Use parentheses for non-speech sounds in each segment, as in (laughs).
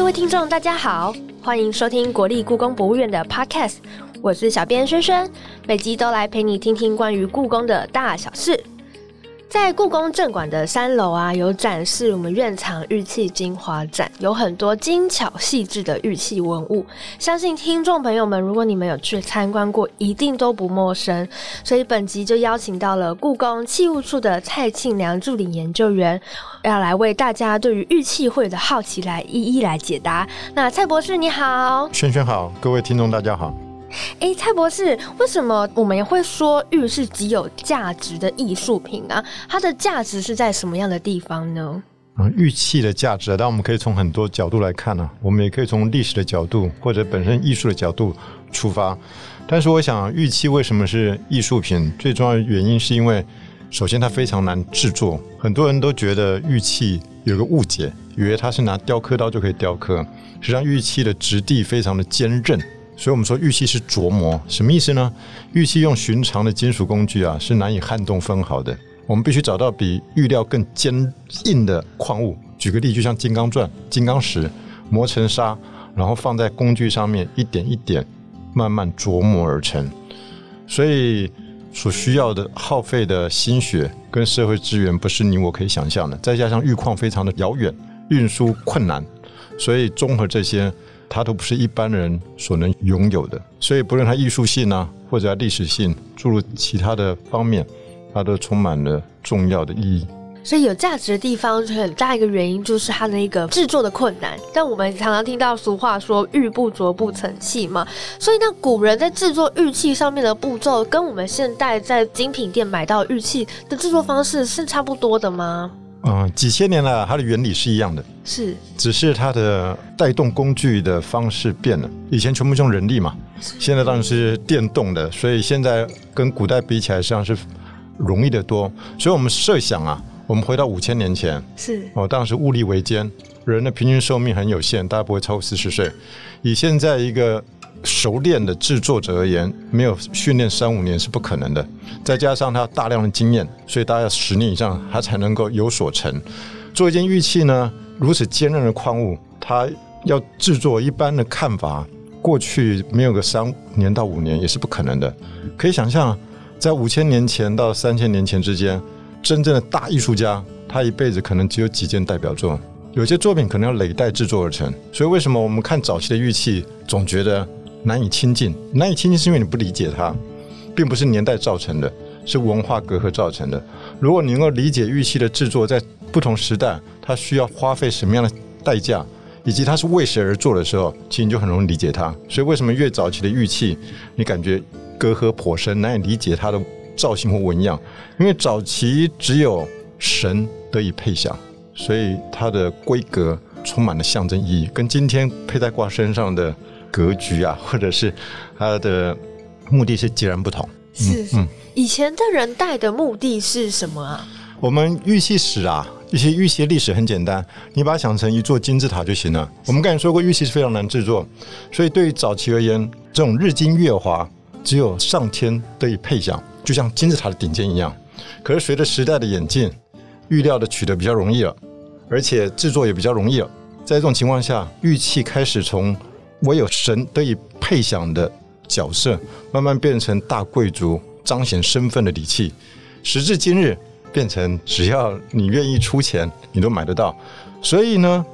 各位听众，大家好，欢迎收听国立故宫博物院的 Podcast，我是小编轩轩，每集都来陪你听听关于故宫的大小事。在故宫正馆的三楼啊，有展示我们院藏玉器精华展，有很多精巧细致的玉器文物。相信听众朋友们，如果你们有去参观过，一定都不陌生。所以本集就邀请到了故宫器物处的蔡庆良助理研究员，要来为大家对于玉器会的好奇来一一来解答。那蔡博士你好，轩轩好，各位听众大家好。哎，蔡博士，为什么我们会说玉是极有价值的艺术品啊？它的价值是在什么样的地方呢？啊，玉器的价值，但我们可以从很多角度来看呢。我们也可以从历史的角度或者本身艺术的角度出发。但是，我想玉器为什么是艺术品？最重要的原因是因为，首先它非常难制作。很多人都觉得玉器有个误解，以为它是拿雕刻刀就可以雕刻。实际上，玉器的质地非常的坚韧。所以我们说玉器是琢磨，什么意思呢？玉器用寻常的金属工具啊，是难以撼动分毫的。我们必须找到比玉料更坚硬的矿物。举个例，就像金刚钻、金刚石，磨成沙，然后放在工具上面，一点一点慢慢琢磨而成。所以所需要的耗费的心血跟社会资源，不是你我可以想象的。再加上玉矿非常的遥远，运输困难，所以综合这些。它都不是一般人所能拥有的，所以不论它艺术性啊，或者历史性，诸如其他的方面，它都充满了重要的意义。所以有价值的地方，很大一个原因就是它的一个制作的困难。但我们常常听到俗话说“玉不琢不成器”嘛，所以那古人在制作玉器上面的步骤，跟我们现代在精品店买到玉器的制作方式是差不多的吗？嗯，几千年了，它的原理是一样的，是，只是它的带动工具的方式变了。以前全部用人力嘛，现在当然是电动的，所以现在跟古代比起来，实际上是容易的多。所以我们设想啊，我们回到五千年前，是哦，当时物力维艰，人的平均寿命很有限，大家不会超过四十岁。以现在一个。熟练的制作者而言，没有训练三五年是不可能的。再加上他大量的经验，所以大概十年以上，他才能够有所成。做一件玉器呢，如此坚韧的矿物，它要制作，一般的看法，过去没有个三年到五年也是不可能的。可以想象，在五千年前到三千年前之间，真正的大艺术家，他一辈子可能只有几件代表作，有些作品可能要累代制作而成。所以，为什么我们看早期的玉器，总觉得？难以亲近，难以亲近是因为你不理解它，并不是年代造成的，是文化隔阂造成的。如果你能够理解玉器的制作在不同时代，它需要花费什么样的代价，以及它是为谁而做的时候，其实你就很容易理解它。所以为什么越早期的玉器，你感觉隔阂颇深，难以理解它的造型或纹样？因为早期只有神得以配享，所以它的规格充满了象征意义，跟今天佩戴挂身上的。格局啊，或者是它的目的是截然不同。是，嗯，以前的人戴的目的是什么啊？我们玉器史啊，一些玉器的历史很简单，你把它想成一座金字塔就行了。我们刚才说过，玉器是非常难制作，所以对于早期而言，这种日精月华，只有上天得以配享，就像金字塔的顶尖一样。可是随着时代的演进，玉料的取得比较容易了，而且制作也比较容易了。在这种情况下，玉器开始从唯有神得以配享的角色，慢慢变成大贵族彰显身份的礼器。时至今日，变成只要你愿意出钱，你都买得到。所以呢，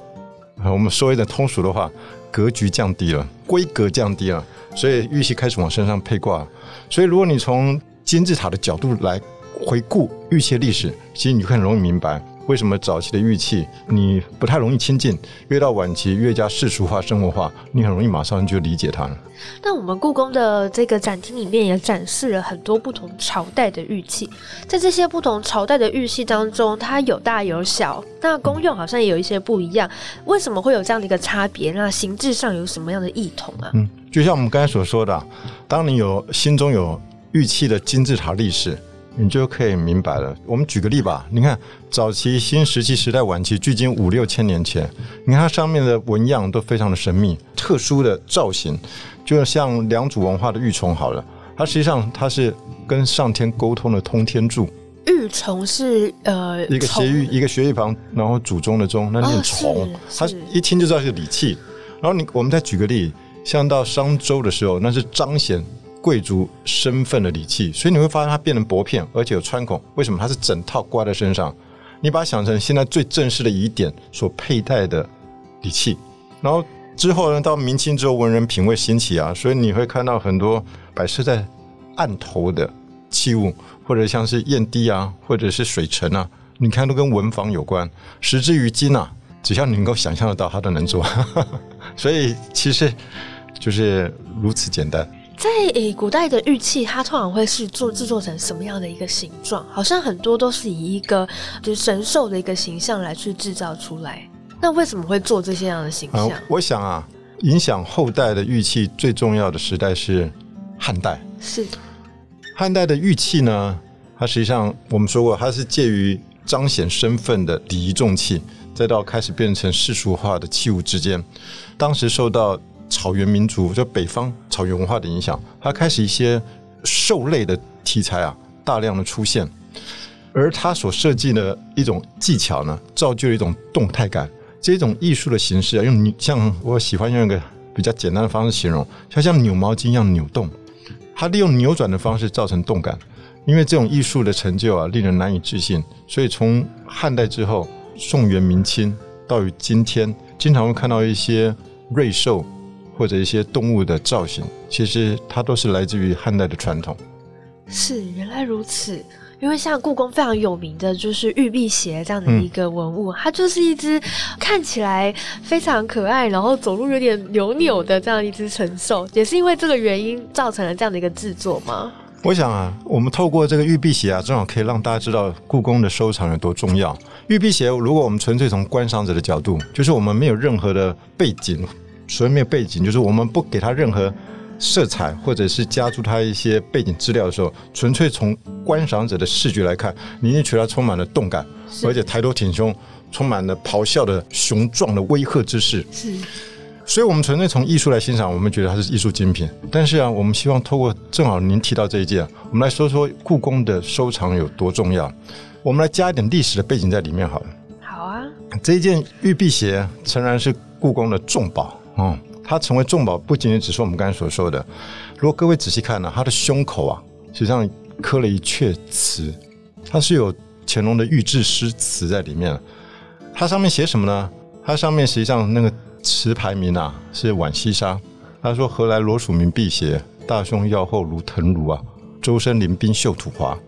我们说一点通俗的话，格局降低了，规格降低了，所以玉器开始往身上配挂。所以，如果你从金字塔的角度来回顾玉器历史，其实你会很容易明白。为什么早期的玉器你不太容易亲近？越到晚期越加世俗化、生活化，你很容易马上就理解它了。那我们故宫的这个展厅里面也展示了很多不同朝代的玉器，在这些不同朝代的玉器当中，它有大有小，那功用好像也有一些不一样。为什么会有这样的一个差别？那形制上有什么样的异同啊？嗯，就像我们刚才所说的，当你有心中有玉器的金字塔历史。你就可以明白了。我们举个例吧，你看早期新石器时代晚期，距今五六千年前，你看它上面的纹样都非常的神秘，特殊的造型，就像良渚文化的玉琮好了，它实际上它是跟上天沟通的通天柱，玉琮是呃一个斜玉，一个学玉旁，然后祖宗的宗，那念虫，他一听就知道是礼器。然后你，我们再举个例，像到商周的时候，那是彰显贵族身份的礼器，所以你会发现它变成薄片，而且有穿孔。为什么？它是整套挂在身上。你把它想成现在最正式的仪典所佩戴的礼器。然后之后呢，到明清之后，文人品味兴起啊，所以你会看到很多摆设在案头的器物，或者像是砚滴啊，或者是水尘啊，你看都跟文房有关。时至于今啊。只要你能够想象得到，他都能做，(laughs) 所以其实就是如此简单。在诶古代的玉器，它通常会是做制作成什么样的一个形状？好像很多都是以一个就是神兽的一个形象来去制造出来。那为什么会做这些样的形象？我想啊，影响后代的玉器最重要的时代是汉代。是汉代的玉器呢，它实际上我们说过，它是介于彰显身份的礼仪重器。再到开始变成世俗化的器物之间，当时受到草原民族就北方草原文化的影响，它开始一些兽类的题材啊大量的出现，而它所设计的一种技巧呢，造就了一种动态感。这种艺术的形式啊，用像我喜欢用一个比较简单的方式形容，它像扭毛巾一样扭动，它利用扭转的方式造成动感。因为这种艺术的成就啊，令人难以置信，所以从汉代之后。宋元明清到于今天，经常会看到一些瑞兽或者一些动物的造型，其实它都是来自于汉代的传统。是，原来如此。因为像故宫非常有名的就是玉璧邪这样的一个文物，它就是一只看起来非常可爱，然后走路有点扭扭的这样一只神兽，也是因为这个原因造成了这样的一个制作吗？我想啊，我们透过这个玉璧鞋啊，正好可以让大家知道故宫的收藏有多重要。玉璧鞋，如果我们纯粹从观赏者的角度，就是我们没有任何的背景，所谓没有背景，就是我们不给它任何色彩，或者是加注它一些背景资料的时候，纯粹从观赏者的视觉来看，你一定觉得它充满了动感，而且抬头挺胸，充满了咆哮的雄壮的威吓之势。是。所以，我们纯粹从艺术来欣赏，我们觉得它是艺术精品。但是啊，我们希望透过正好您提到这一件，我们来说说故宫的收藏有多重要。我们来加一点历史的背景在里面好了。好啊，这一件玉璧鞋诚然是故宫的重宝哦，它成为重宝不仅仅只是我们刚才所说的。如果各位仔细看呢，它的胸口啊，实际上刻了一阙词，它是有乾隆的御制诗词在里面。它上面写什么呢？它上面实际上那个。词牌名啊是浣溪沙，他说：“何来罗蜀名辟邪？大胸腰后如藤庐啊，周身鳞冰绣土华。”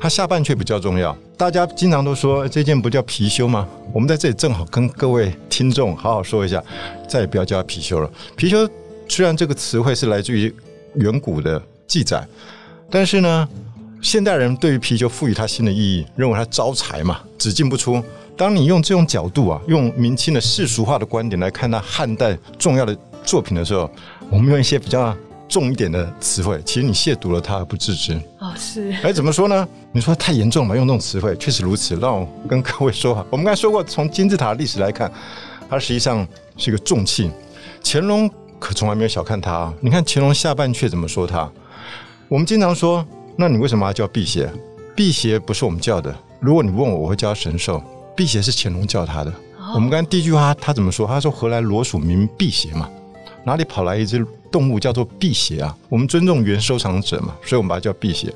它下半阙比较重要，大家经常都说这件不叫貔貅吗？我们在这里正好跟各位听众好好说一下，再也不要叫它貔貅了。貔貅虽然这个词汇是来自于远古的记载，但是呢，现代人对于貔貅赋予它新的意义，认为它招财嘛，只进不出。当你用这种角度啊，用明清的世俗化的观点来看它汉代重要的作品的时候，我们用一些比较重一点的词汇，其实你亵渎了他而不自知。哦，是。哎，怎么说呢？你说太严重了，用这种词汇，确实如此。让我跟各位说，我们刚才说过，从金字塔历史来看，它实际上是一个重器。乾隆可从来没有小看它。你看乾隆下半阙怎么说它？我们经常说，那你为什么要叫辟邪？辟邪不是我们叫的。如果你问我，我会叫神兽。辟邪是乾隆叫他的。我们刚才第一句话他怎么说？他说：“何来罗蜀名辟邪嘛？哪里跑来一只动物叫做辟邪啊？”我们尊重原收藏者嘛，所以我们把它叫辟邪。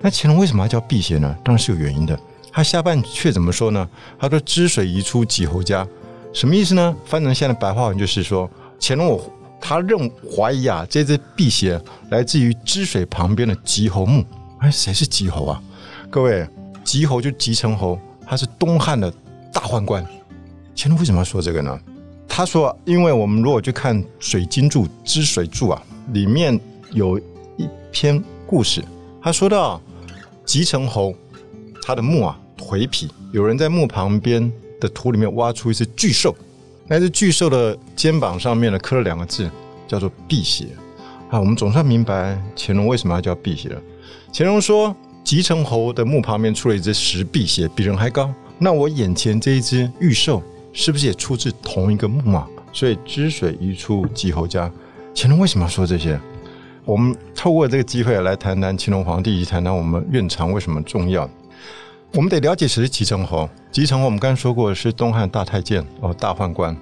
那乾隆为什么要叫辟邪呢？当然是有原因的。他下半阙怎么说呢？他说：“汁水移出几侯家。”什么意思呢？翻成现在白话文就是说，乾隆我他认怀疑啊，这只辟邪来自于汁水旁边的吉侯墓。哎，谁是吉侯啊？各位，吉侯就吉成侯。他是东汉的大宦官，乾隆为什么要说这个呢？他说，因为我们如果去看《水经注》《之水注》啊，里面有一篇故事，他说到吉成侯他的墓啊颓圮，有人在墓旁边的土里面挖出一只巨兽，那只巨兽的肩膀上面呢刻了两个字，叫做辟邪啊。我们总算明白乾隆为什么要叫辟邪了。乾隆说。吉成侯的墓旁边出了一只石辟邪，比人还高。那我眼前这一只玉兽，是不是也出自同一个墓啊？所以知水一出吉侯家。乾隆为什么要说这些？我们透过这个机会来谈谈乾隆皇帝，以及谈谈我们院藏为什么重要。我们得了解谁是吉成侯。吉成侯我们刚才说过是东汉大太监哦，大宦官。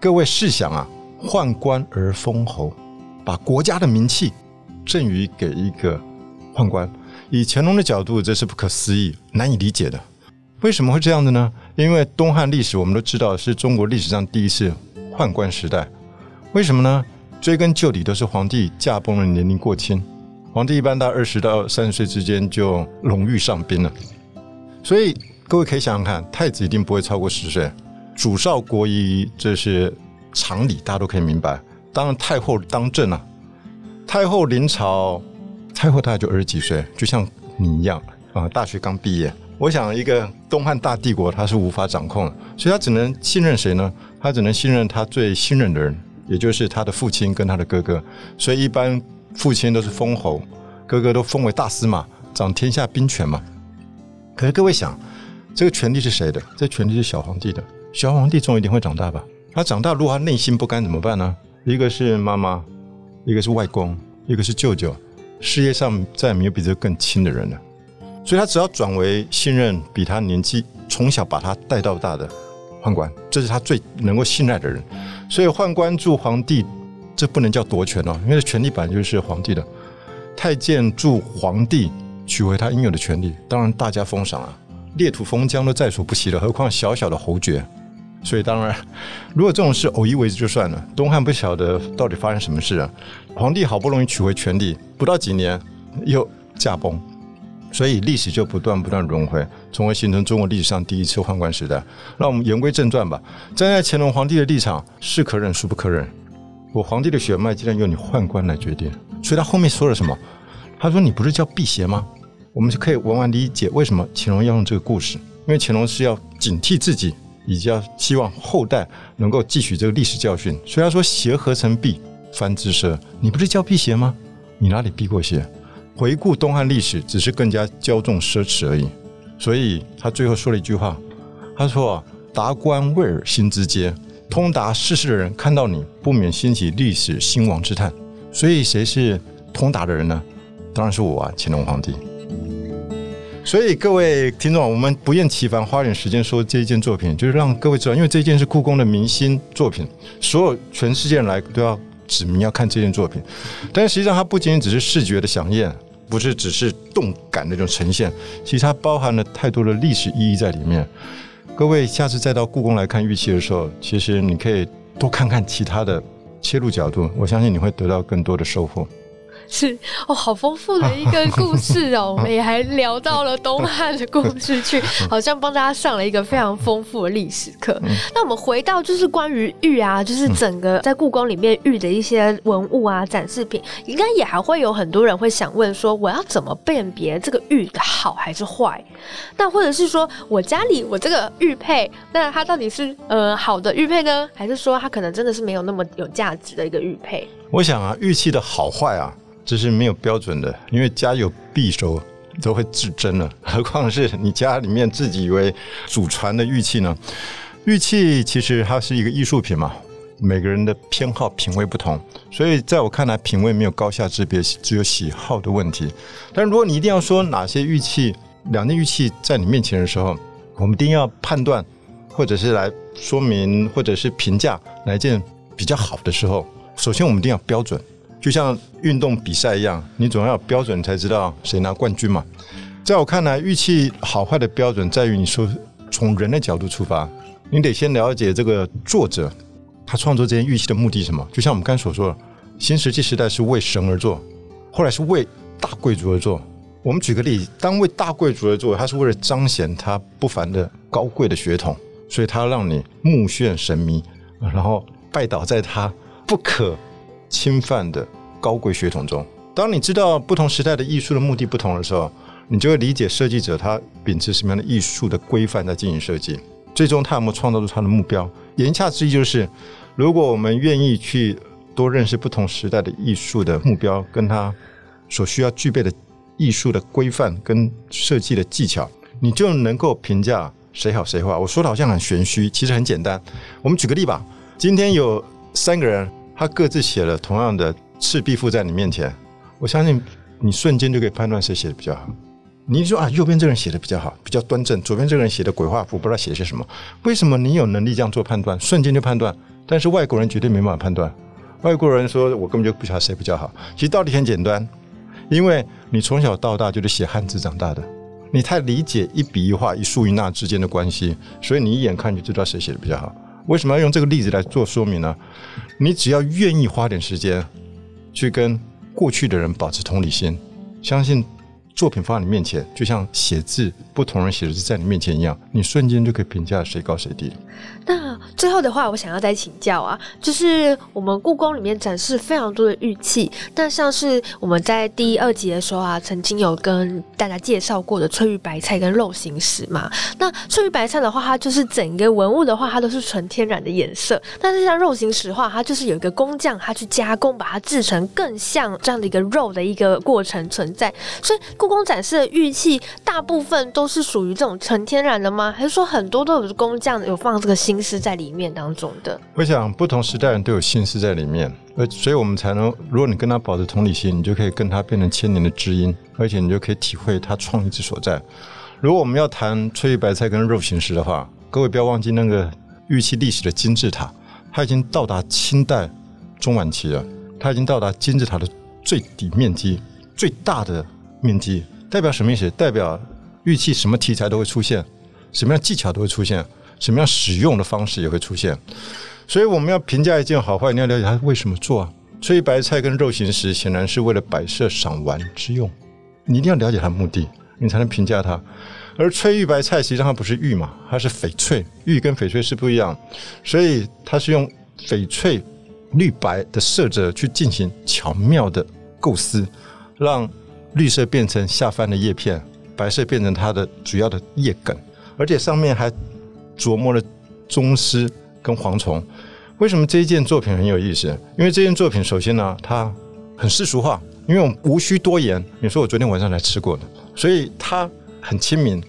各位试想啊，宦官而封侯，把国家的名气赠予给一个宦官，以乾隆的角度，这是不可思议、难以理解的。为什么会这样的呢？因为东汉历史我们都知道是中国历史上第一次宦官时代。为什么呢？追根究底，都是皇帝驾崩了，年龄过轻。皇帝一般到二十到三十岁之间就荣誉上宾了。所以各位可以想想看，太子一定不会超过十岁。主少国疑，这是常理，大家都可以明白。当然，太后当政啊，太后临朝，太后大概就二十几岁，就像你一样啊，大学刚毕业。我想，一个东汉大帝国，他是无法掌控的，所以他只能信任谁呢？他只能信任他最信任的人，也就是他的父亲跟他的哥哥。所以一般父亲都是封侯，哥哥都封为大司马，掌天下兵权嘛。可是各位想，这个权力是谁的？这权力是小皇帝的。小皇帝总有一天会长大吧？他长大，如果他内心不甘怎么办呢？一个是妈妈，一个是外公，一个是舅舅，事业上再也没有比这更亲的人了。所以他只要转为信任比他年纪从小把他带到大的宦官，这是他最能够信赖的人。所以宦官助皇帝，这不能叫夺权哦，因为权力本来就是皇帝的。太监助皇帝取回他应有的权利，当然大家封赏啊，裂土封疆都在所不惜了，何况小小的侯爵。所以当然，如果这种事偶一为之就算了。东汉不晓得到底发生什么事啊，皇帝好不容易取回权力，不到几年又驾崩。所以历史就不断不断轮回，从而形成中国历史上第一次宦官时代。那我们言归正传吧。站在乾隆皇帝的立场，是可忍，孰不可忍？我皇帝的血脉竟然由你宦官来决定，所以他后面说了什么？他说：“你不是叫辟邪吗？”我们就可以完完理解为什么乾隆要用这个故事，因为乾隆是要警惕自己，以及要希望后代能够汲取这个历史教训。所以他说：“邪何曾避，藩之奢。你不是叫辟邪吗？你哪里避过邪？”回顾东汉历史，只是更加骄纵奢侈而已。所以他最后说了一句话：“他说，达官位而心之阶，通达世事的人看到你不免兴起历史兴亡之叹。所以谁是通达的人呢？当然是我啊，乾隆皇帝。所以各位听众，我们不厌其烦花点时间说这一件作品，就是让各位知道，因为这件是故宫的明星作品，所有全世界来都要。”指明要看这件作品，但实际上它不仅仅只是视觉的响应，不是只是动感那种呈现，其实它包含了太多的历史意义在里面。各位下次再到故宫来看玉器的时候，其实你可以多看看其他的切入角度，我相信你会得到更多的收获。是哦，好丰富的一个 (laughs) 故事哦，(laughs) 我们也还聊到了东汉的故事去，(laughs) 好像帮大家上了一个非常丰富的历史课。那我们回到就是关于玉啊，就是整个在故宫里面玉的一些文物啊、展示品，应该也还会有很多人会想问说，我要怎么辨别这个玉的好还是坏？那或者是说我家里我这个玉佩，那它到底是呃好的玉佩呢，还是说它可能真的是没有那么有价值的一个玉佩？我想啊，玉器的好坏啊。这是没有标准的，因为家有匕首都会自珍了，(laughs) 何况是你家里面自己以为祖传的玉器呢？玉器其实它是一个艺术品嘛，每个人的偏好品味不同，所以在我看来，品味没有高下之别，只有喜好的问题。但如果你一定要说哪些玉器，两件玉器在你面前的时候，我们一定要判断，或者是来说明，或者是评价哪一件比较好的时候，首先我们一定要标准。就像运动比赛一样，你总要有标准才知道谁拿冠军嘛。在我看来，玉器好坏的标准在于你说从人的角度出发，你得先了解这个作者他创作这件玉器的目的什么。就像我们刚才所说的，新石器时代是为神而做，后来是为大贵族而做。我们举个例子，当为大贵族而做，他是为了彰显他不凡的高贵的血统，所以他让你目眩神迷，然后拜倒在他不可。侵犯的高贵血统中，当你知道不同时代的艺术的目的不同的时候，你就会理解设计者他秉持什么样的艺术的规范在进行设计，最终他有没有创造出他的目标。言下之意就是，如果我们愿意去多认识不同时代的艺术的目标，跟他所需要具备的艺术的规范跟设计的技巧，你就能够评价谁好谁坏。我说的好像很玄虚，其实很简单。我们举个例吧，今天有三个人。他各自写了同样的《赤壁赋》在你面前，我相信你瞬间就可以判断谁写的比较好。你说啊，右边这个人写的比较好，比较端正，左边这个人写的鬼画符，不知道写些什么。为什么你有能力这样做判断，瞬间就判断？但是外国人绝对没办法判断。外国人说我根本就不晓得谁比较好。其实道理很简单，因为你从小到大就是写汉字长大的，你太理解一笔一画、一竖一捺之间的关系，所以你一眼看就知道谁写的比较好。为什么要用这个例子来做说明呢？你只要愿意花点时间去跟过去的人保持同理心，相信。作品放在你面前，就像写字，不同人写的字在你面前一样，你瞬间就可以评价谁高谁低。那最后的话，我想要再请教啊，就是我们故宫里面展示非常多的玉器，那像是我们在第二集的时候啊，曾经有跟大家介绍过的翠玉白菜跟肉形石嘛。那翠玉白菜的话，它就是整个文物的话，它都是纯天然的颜色，但是像肉形石的话，它就是有一个工匠他去加工，把它制成更像这样的一个肉的一个过程存在。所以故宫展示的玉器大部分都都是属于这种纯天然的吗？还是说很多都有工匠有放这个心思在里面当中的，我想不同时代人都有心思在里面，而所以我们才能，如果你跟他保持同理心，你就可以跟他变成千年的知音，而且你就可以体会他创意之所在。如果我们要谈翠玉白菜跟肉形石的话，各位不要忘记那个玉器历史的金字塔，它已经到达清代中晚期了，它已经到达金字塔的最底面积最大的面积，代表什么意思？代表玉器什么题材都会出现，什么样技巧都会出现。什么样使用的方式也会出现，所以我们要评价一件好坏，你要了解它为什么做啊。翠白菜跟肉形石显然是为了摆设赏玩之用，你一定要了解它的目的，你才能评价它。而翠玉白菜实际上它不是玉嘛，它是翡翠，玉跟翡翠是不一样，所以它是用翡翠绿白的色泽去进行巧妙的构思，让绿色变成下翻的叶片，白色变成它的主要的叶梗，而且上面还。琢磨了宗师跟蝗虫，为什么这一件作品很有意思？因为这件作品首先呢，它很世俗化，因为我们无需多言。你说我昨天晚上才吃过的，所以它很亲民。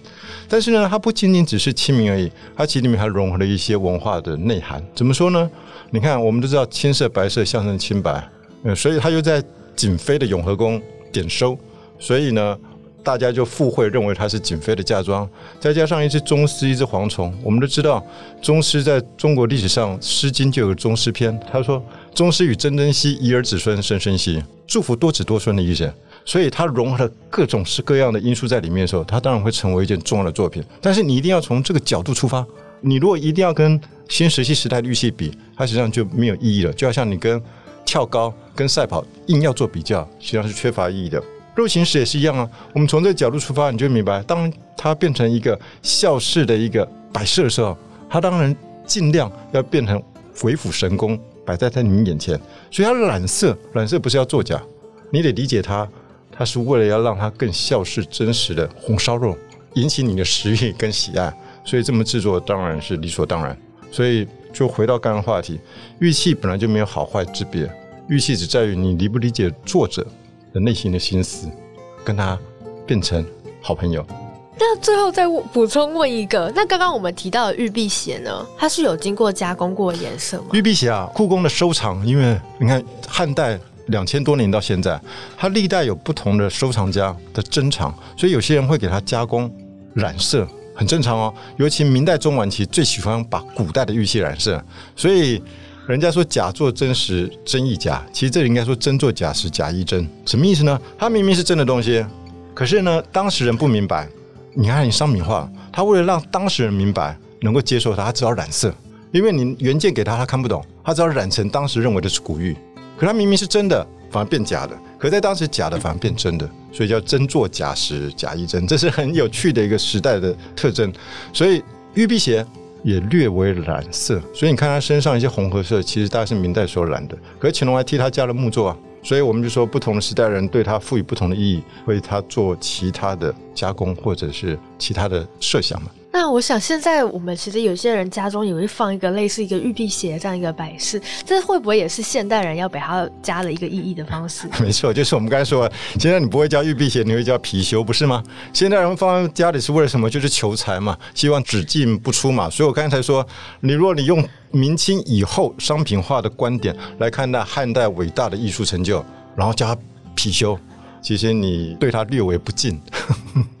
但是呢，它不仅仅只是亲民而已，它其实里面还融合了一些文化的内涵。怎么说呢？你看，我们都知道青色、白色象征清白，嗯，所以它又在景妃的永和宫点收，所以呢。大家就附会认为它是景妃的嫁妆，再加上一只宗师，一只蝗虫。我们都知道，宗师在中国历史上，《诗经》就有宗师篇，他说：“宗师与曾曾皙，遗儿子孙生生兮，祝福多子多孙的意思。”所以，它融合了各种是各样的因素在里面的时候，它当然会成为一件重要的作品。但是，你一定要从这个角度出发。你如果一定要跟新石器时代的玉器比，它实际上就没有意义了。就好像你跟跳高、跟赛跑硬要做比较，实际上是缺乏意义的。肉形石也是一样啊。我们从这个角度出发，你就明白，当它变成一个孝式的一个摆设的时候，它当然尽量要变成鬼斧神工，摆在在你眼前。所以它染色，染色不是要作假，你得理解它，它是为了要让它更孝式、真实的红烧肉，引起你的食欲跟喜爱。所以这么制作当然是理所当然。所以就回到刚刚话题，玉器本来就没有好坏之别，玉器只在于你理不理解作者。的内心的心思，跟他变成好朋友。那最后再补充问一个，那刚刚我们提到的玉璧鞋呢？它是有经过加工过的颜色吗？玉璧鞋啊，故宫的收藏，因为你看汉代两千多年到现在，它历代有不同的收藏家的珍藏，所以有些人会给它加工染色，很正常哦。尤其明代中晚期最喜欢把古代的玉器染色，所以。人家说假作真实，真亦假。其实这里应该说真作假时，假亦真。什么意思呢？它明明是真的东西，可是呢，当事人不明白。你看，你商品化，他为了让当事人明白，能够接受它，他只好染色。因为你原件给他，他看不懂，他只好染成当时认为的是古玉。可他明明是真的，反而变假的。可在当时假的反而变真的，所以叫真作假时，假亦真。这是很有趣的一个时代的特征。所以玉辟邪。也略为染色，所以你看他身上一些红褐色，其实大概是明代时候染的。可是乾隆还替他加了木作啊，所以我们就说不同的时代人对他赋予不同的意义，为他做其他的加工或者是其他的设想嘛。那我想，现在我们其实有些人家中也会放一个类似一个玉璧鞋这样一个摆饰，这会不会也是现代人要给它加了一个意义的方式？(laughs) 没错，就是我们刚才说，现在你不会叫玉璧鞋，你会叫貔貅，不是吗？现代人放在家里是为了什么？就是求财嘛，希望只进不出嘛。所以我刚才说，你如果你用明清以后商品化的观点来看待汉代伟大的艺术成就，然后叫它貔貅，其实你对它略为不敬。(laughs)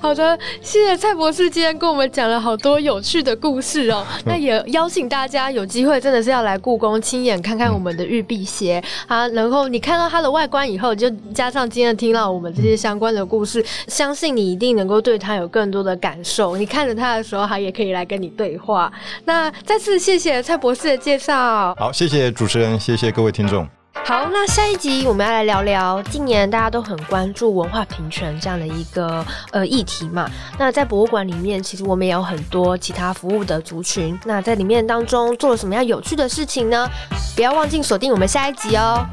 好的，谢谢蔡博士今天跟我们讲了好多有趣的故事哦。那也邀请大家有机会真的是要来故宫亲眼看看我们的玉璧鞋啊。然后你看到它的外观以后，就加上今天听到我们这些相关的故事，相信你一定能够对它有更多的感受。你看着它的时候，它也可以来跟你对话。那再次谢谢蔡博士的介绍。好，谢谢主持人，谢谢各位听众。好，那下一集我们要来聊聊近年大家都很关注文化平权这样的一个呃议题嘛。那在博物馆里面，其实我们也有很多其他服务的族群。那在里面当中做了什么样有趣的事情呢？不要忘记锁定我们下一集哦。